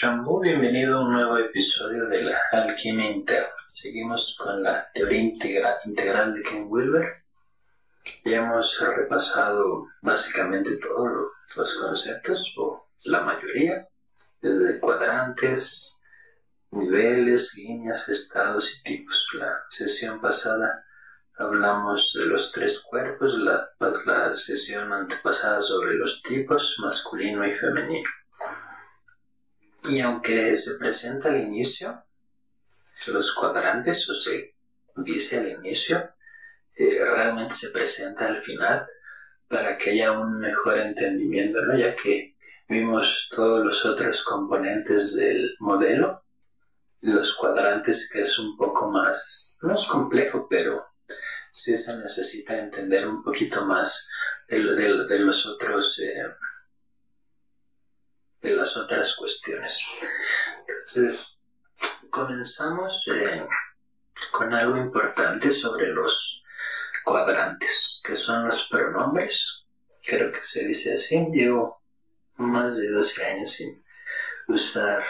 Chambú. Bienvenido a un nuevo episodio de la Alquimia Interna. Seguimos con la teoría integral de Ken Wilber. Ya hemos repasado básicamente todos los conceptos, o la mayoría, desde cuadrantes, niveles, líneas, estados y tipos. La sesión pasada hablamos de los tres cuerpos, la, la sesión antepasada sobre los tipos, masculino y femenino. Y aunque se presenta al inicio, los cuadrantes, o se dice al inicio, eh, realmente se presenta al final para que haya un mejor entendimiento, ¿no? ya que vimos todos los otros componentes del modelo, los cuadrantes que es un poco más, no es complejo, pero sí se necesita entender un poquito más de, de los otros eh, de las otras cuestiones. Entonces, comenzamos eh, con algo importante sobre los cuadrantes, que son los pronombres. Creo que se dice así. Llevo más de 12 años sin usar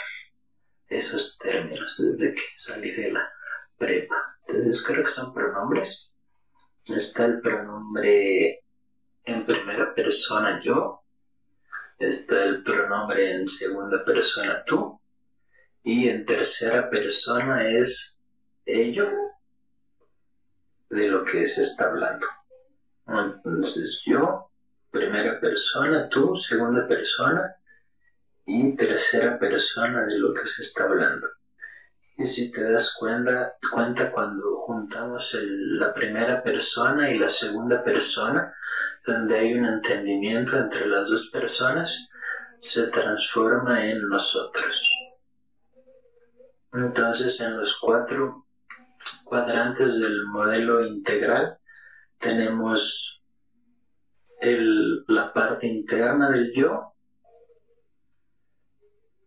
esos términos desde que salí de la prepa. Entonces creo que son pronombres. Está el pronombre en primera persona yo, está el pronombre en segunda persona tú y en tercera persona es ello de lo que se está hablando. Entonces yo, primera persona, tú, segunda persona y tercera persona de lo que se está hablando. Y si te das cuenta, cuenta cuando juntamos la primera persona y la segunda persona, donde hay un entendimiento entre las dos personas, se transforma en nosotros. Entonces, en los cuatro cuadrantes del modelo integral tenemos la parte interna del yo,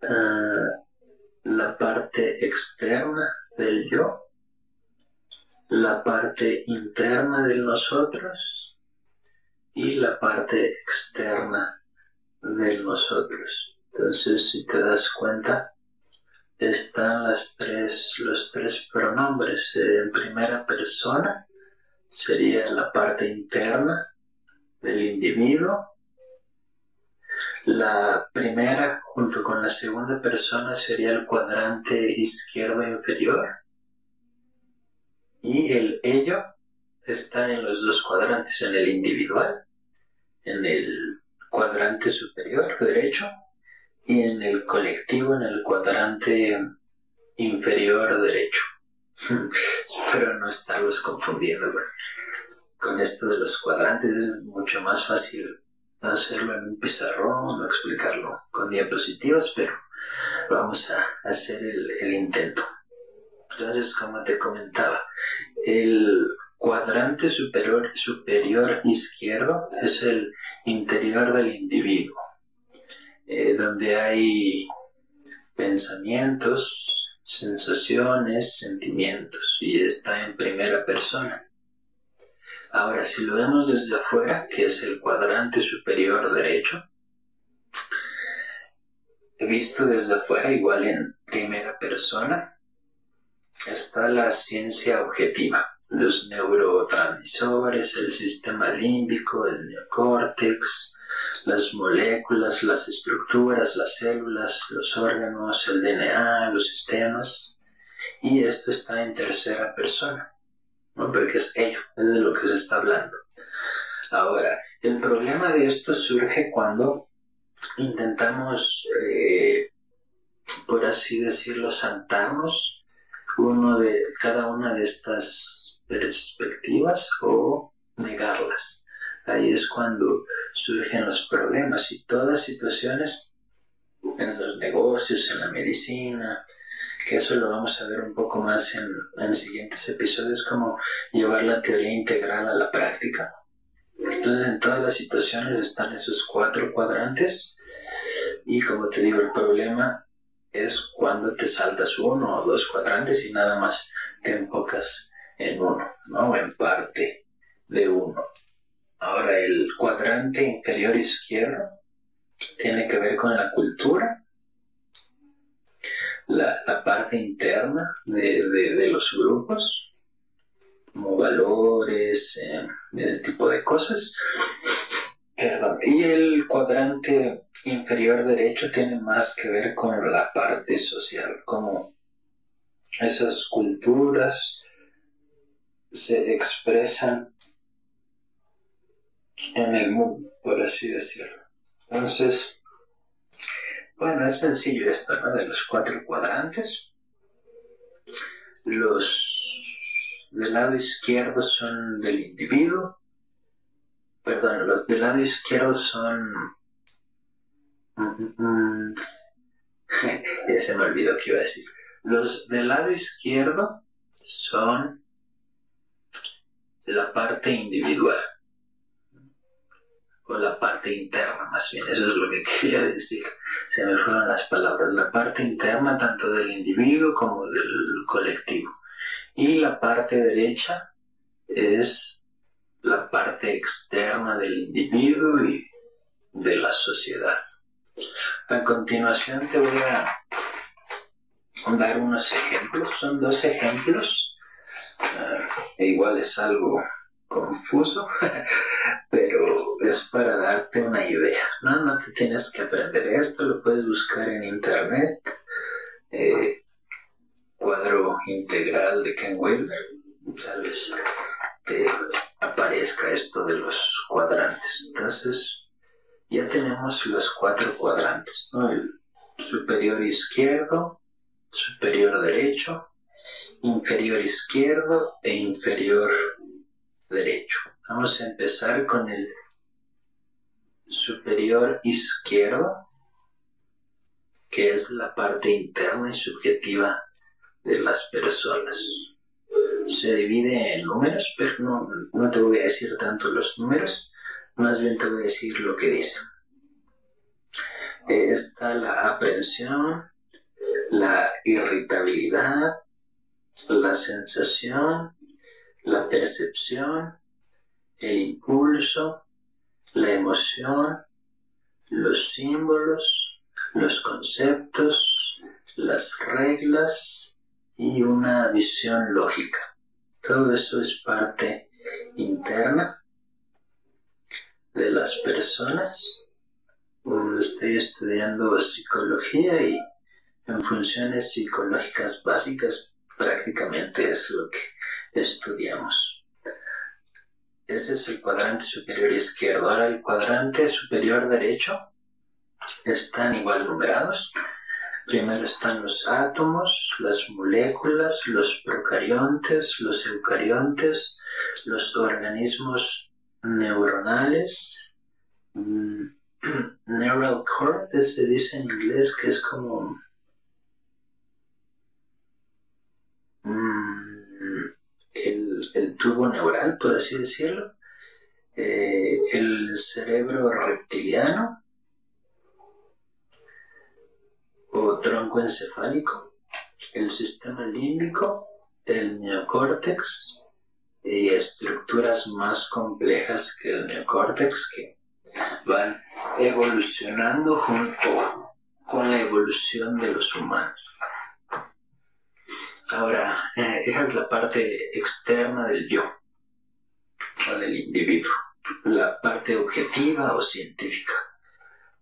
eh, la parte externa del yo, la parte interna de nosotros y la parte externa de nosotros. Entonces, si te das cuenta, están los tres pronombres. En primera persona sería la parte interna del individuo. La primera junto con la segunda persona sería el cuadrante izquierdo inferior. Y el ello está en los dos cuadrantes, en el individual, en el cuadrante superior derecho y en el colectivo en el cuadrante inferior derecho. Espero no estarlos confundiendo con esto de los cuadrantes. Es mucho más fácil hacerlo en un pizarrón o explicarlo con diapositivas, pero vamos a hacer el intento. Entonces, como te comentaba, el cuadrante superior, superior izquierdo es el interior del individuo, eh, donde hay pensamientos, sensaciones, sentimientos, y está en primera persona. Ahora, si lo vemos desde afuera, que es el cuadrante superior derecho, visto desde afuera, igual en primera persona, está la ciencia objetiva los neurotransmisores, el sistema límbico, el neocórtex, las moléculas, las estructuras, las células, los órganos, el DNA, los sistemas. Y esto está en tercera persona, ¿no? porque es ello, es de lo que se está hablando. Ahora, el problema de esto surge cuando intentamos, eh, por así decirlo, saltarnos uno de cada una de estas perspectivas o negarlas. Ahí es cuando surgen los problemas y todas situaciones en los negocios, en la medicina, que eso lo vamos a ver un poco más en, en siguientes episodios, como llevar la teoría integral a la práctica. Entonces en todas las situaciones están esos cuatro cuadrantes y como te digo, el problema es cuando te saltas uno o dos cuadrantes y nada más te enfocas en uno, ¿no? En parte de uno. Ahora el cuadrante inferior izquierdo, tiene que ver con la cultura, la, parte interna de, los grupos, como valores, eh, ese tipo de cosas. Y el cuadrante inferior derecho tiene más que ver con la parte social, como esas culturas se expresan en el mundo, por así decirlo. Entonces, bueno, es sencillo esto, ¿no? De los cuatro cuadrantes. Los del lado izquierdo son del individuo. Perdón, los del lado izquierdo son... Mm, mm, ya se me olvidó que iba a decir. Los del lado izquierdo son la parte individual o la parte interna más bien, eso es lo que quería decir. Se me fueron las palabras, la parte interna tanto del individuo como del colectivo. Y la parte derecha es la parte externa del individuo y de la sociedad. A continuación te voy a dar unos ejemplos, son dos ejemplos, ah, e igual es algo confuso, pero es para darte una idea. No, no te tienes que aprender esto, lo puedes buscar en internet. Eh, cuadro integral de Ken Wilber, vez te aparezca esto de los cuadrantes. Entonces, ya tenemos los cuatro cuadrantes, El superior izquierdo, superior derecho, inferior izquierdo e inferior derecho. Vamos a empezar con el superior izquierdo, que es la parte interna y subjetiva de las personas. Se divide en números, pero no, no te voy a decir tanto los números, más bien te voy a decir lo que dice. Eh, está la aprensión, la irritabilidad, la sensación, la percepción, el impulso, la emoción, los símbolos, los conceptos, las reglas y una visión lógica. Todo eso es parte interna de las personas. Estoy estudiando psicología y en funciones psicológicas básicas prácticamente es lo que estudiamos. Ese es el cuadrante superior izquierdo. Ahora el cuadrante superior derecho están igual numerados. Primero están los átomos, las moléculas, los procariontes, los eucariontes, los organismos neuronales, mm, neural cortex se dice en inglés que es como el, tubo neural, por así decirlo, eh, el cerebro reptiliano o tronco encefálico, el sistema límbico, el neocórtex y estructuras más complejas que el neocórtex que van evolucionando junto con la evolución de los humanos. Ahora, eh, esa es la parte externa del yo, o del individuo, la parte objetiva o científica.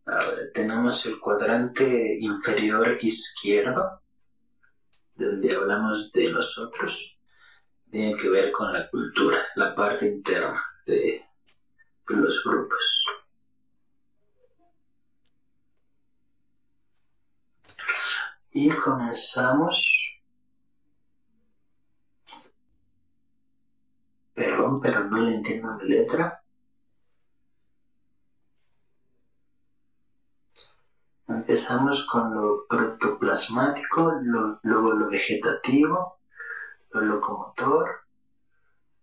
Ahora, tenemos el cuadrante inferior izquierdo, donde hablamos de nosotros, tiene que ver con la cultura, la parte interna de los grupos. Y comenzamos Perdón, pero no le entiendo la letra. Empezamos con lo protoplasmático, luego lo vegetativo, lo locomotor,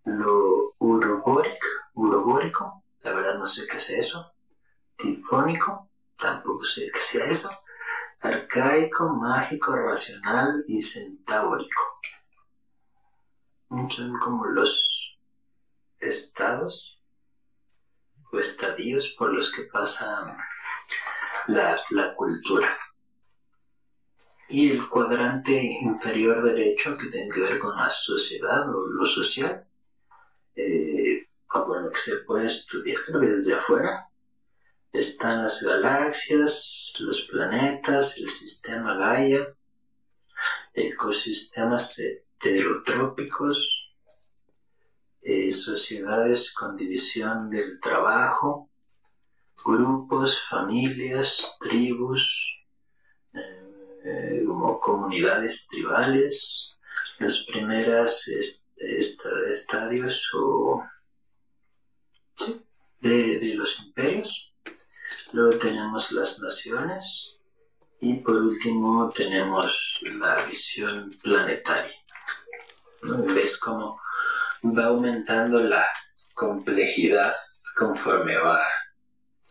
lo urobórico, urobórico, la verdad no sé qué es eso, tifónico, tampoco sé qué sea eso, arcaico, mágico, racional y centáurico. Son como los estados o estadios por los que pasa la, cultura. Y el cuadrante inferior derecho, que tiene que ver con la sociedad o lo social, eh, con lo que se puede estudiar desde afuera, están las galaxias, los planetas, el sistema Gaia, ecosistemas heterotrópicos, sociedades con división del trabajo, grupos, familias, tribus, eh, como comunidades tribales, los primeros estadios de, los imperios. Luego tenemos las naciones y por último tenemos la visión planetaria. ¿Ves cómo va aumentando la complejidad conforme va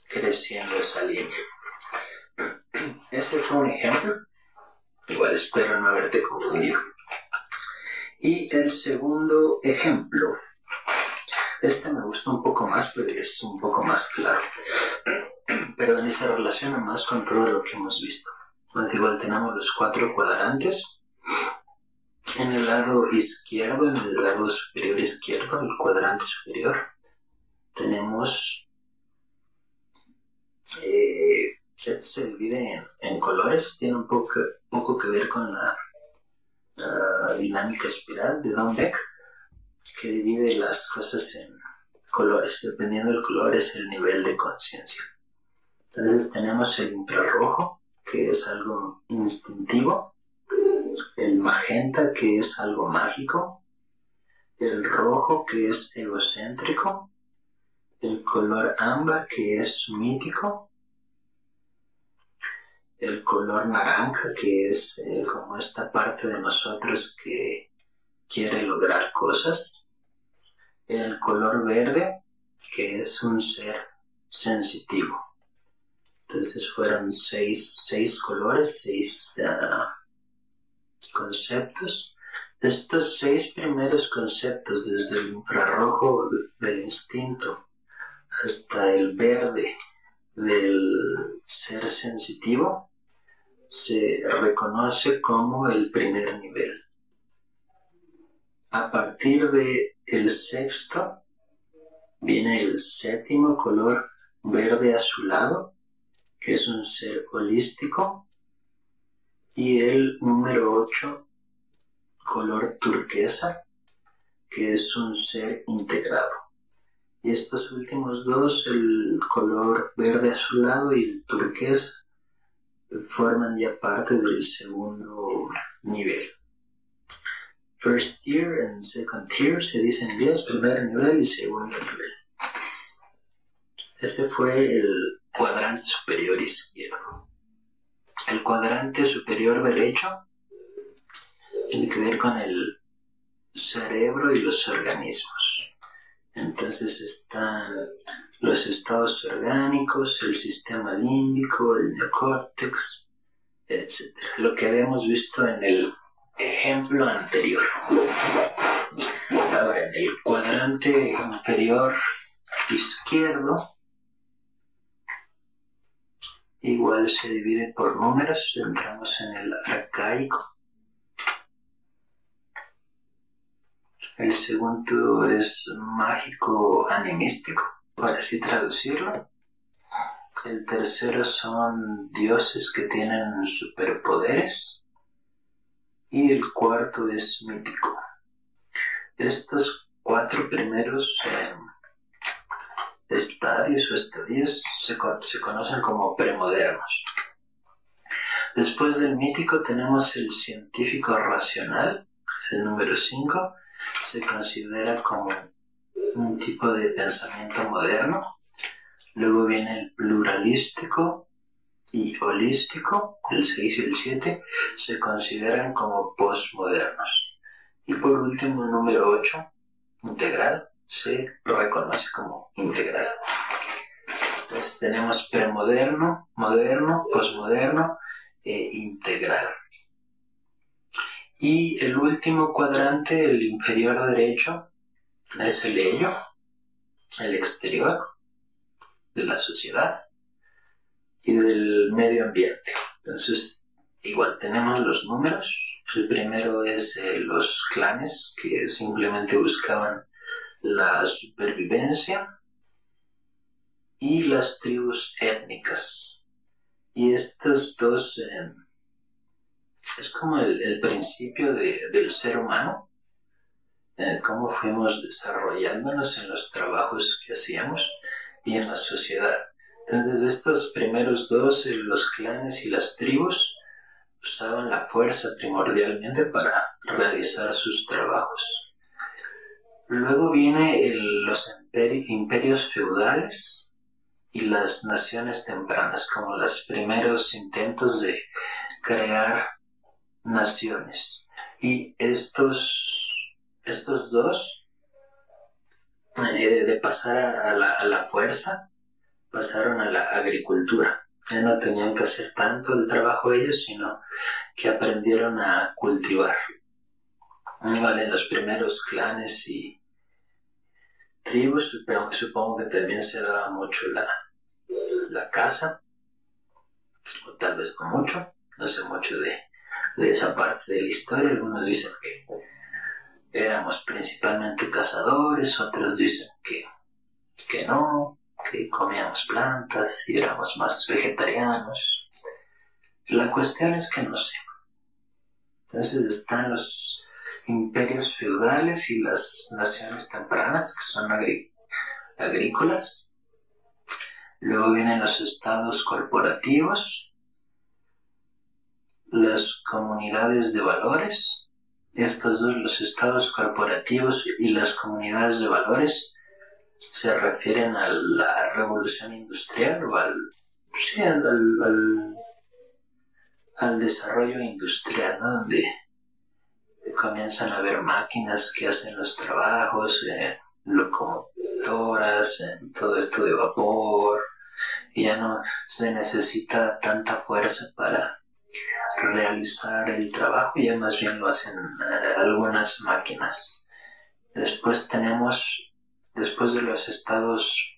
creciendo esa línea. Ese fue un ejemplo. Igual espero no haberte confundido. Y el segundo ejemplo. Este me gusta un poco más, pero es un poco más claro. Perdón, y se relaciona más con todo lo que hemos visto. Entonces, igual tenemos los cuatro cuadrantes. En el lado izquierdo, en el lado superior izquierdo, el cuadrante superior, tenemos eh, esto se divide en, colores, tiene un poco, poco que ver con la, dinámica espiral de Don Beck, que divide las cosas en colores. Dependiendo del color es el nivel de conciencia. Entonces tenemos el infrarrojo, que es algo instintivo, el magenta, que es algo mágico, el rojo, que es egocéntrico, el color ámbar que es mítico, el color naranja que es eh, como esta parte de nosotros que quiere lograr cosas, el color verde que es un ser sensitivo. Entonces fueron seis, seis colores, seis ah, conceptos. Estos seis primeros conceptos, desde el infrarrojo del instinto, hasta el verde del ser sensitivo se reconoce como el primer nivel. A partir de el sexto viene el séptimo color verde azulado, que es un ser holístico, y el número ocho color turquesa, que es un ser integrado. Y estos últimos dos, el color verde azulado y el turquesa, forman ya parte del segundo nivel. First tier and second tier se dice en inglés, primer nivel y segundo nivel. Ese fue el cuadrante superior izquierdo. El cuadrante superior derecho tiene que ver con el cerebro y los organismos. Entonces están los estados orgánicos, el sistema límbico, el neocórtex, etc. Lo que habíamos visto en el ejemplo anterior. Ahora, en el cuadrante inferior izquierdo, igual se divide por números, entramos en el arcaico. El segundo es mágico animístico, por así traducirlo. El tercero son dioses que tienen superpoderes. Y el cuarto es mítico. Estos cuatro primeros eh, estadios o estadios se, se conocen como premodernos. Después del mítico tenemos el científico racional, que es el número 5, se considera como un tipo de pensamiento moderno. Luego viene el pluralístico y holístico, el 6 y el 7, se consideran como postmodernos. Y por último, el número 8, integral, se reconoce como integral. Entonces tenemos premoderno, moderno, postmoderno e integral. Y el último cuadrante, el inferior derecho, es el ello, el exterior de la sociedad. y del medio ambiente. Entonces, igual tenemos los números. El primero es eh, los clanes que simplemente buscaban la supervivencia y las tribus étnicas. Y estas dos eh, es como el, principio del ser humano, eh, cómo fuimos desarrollándonos en los trabajos que hacíamos y en la sociedad. Entonces estos primeros dos, eh, los clanes y las tribus, usaban la fuerza primordialmente para realizar sus trabajos. Luego viene los imperios feudales y las naciones tempranas, como los primeros intentos de crear naciones. Y estos, estos dos, eh, de pasar a, la, a la fuerza, pasaron a la agricultura. Ya no tenían que hacer tanto el trabajo ellos, sino que aprendieron a cultivar. En los primeros clanes y tribus, supongo, supongo que también se daba mucho la, la caza, o tal vez con mucho, no sé mucho de, de esa parte de la historia. Algunos dicen que éramos principalmente cazadores, otros dicen que, que no, que comíamos plantas y éramos más vegetarianos. La cuestión es que no sé. Entonces están los imperios feudales y las naciones tempranas, que son agrícolas. Luego vienen los estados corporativos, las comunidades de valores, estos dos, los estados corporativos y las comunidades de valores, se refieren a la revolución industrial o al, al, desarrollo industrial, donde comienzan a haber máquinas que hacen los trabajos, eh, locomotoras, eh, todo esto de vapor, y ya no se necesita tanta fuerza para realizar el trabajo, ya más bien lo hacen eh, algunas máquinas. Después tenemos, después de los estados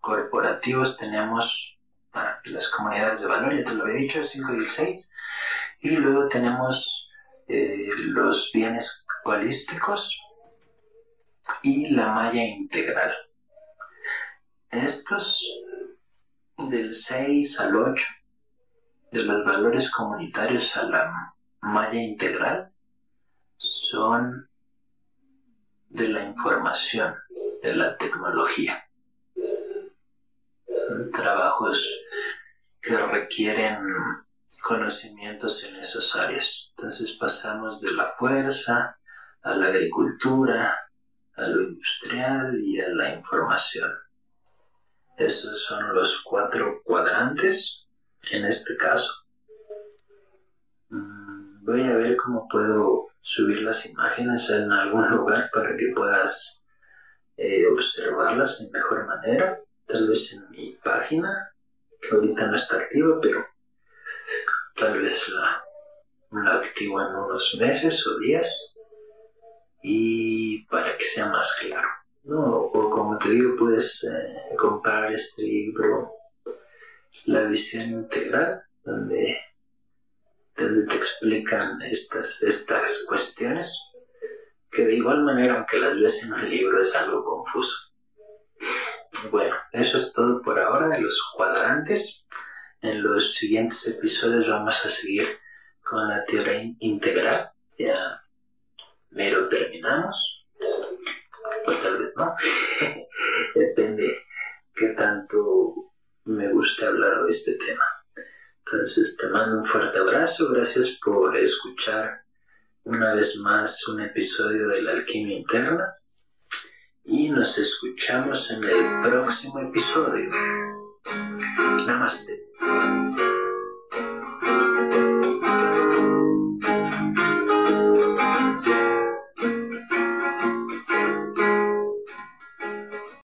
corporativos, tenemos ah, las comunidades de valor, ya te lo había dicho, 5 y 6. Y luego tenemos eh, los bienes cualísticos y la malla integral. Estos del 6 al 8 de los valores comunitarios a la malla integral son de la información, de la tecnología. Trabajos que requieren conocimientos en esas áreas. Entonces pasamos de la fuerza a la agricultura, a lo industrial y a la información. Esos son los cuatro cuadrantes en este caso. Mm, voy a ver cómo puedo subir las imágenes en algún lugar para que puedas eh, observarlas de mejor manera. Tal vez en mi página, que ahorita no está activa, pero tal vez la, la activo en unos meses o días. Y para que sea más claro. No, o como te digo, puedes eh, comprar este libro la visión integral, donde, donde te explican estas, estas cuestiones, que de igual manera, aunque las ves en el libro, es algo confuso. Bueno, eso es todo por ahora de los cuadrantes. En los siguientes episodios vamos a seguir con la teoría integral. Ya mero terminamos. Pues tal vez no. Depende qué tanto me gusta hablar de este tema. Entonces te mando un fuerte abrazo, gracias por escuchar una vez más un episodio de la alquimia interna y nos escuchamos en el próximo episodio. Namaste.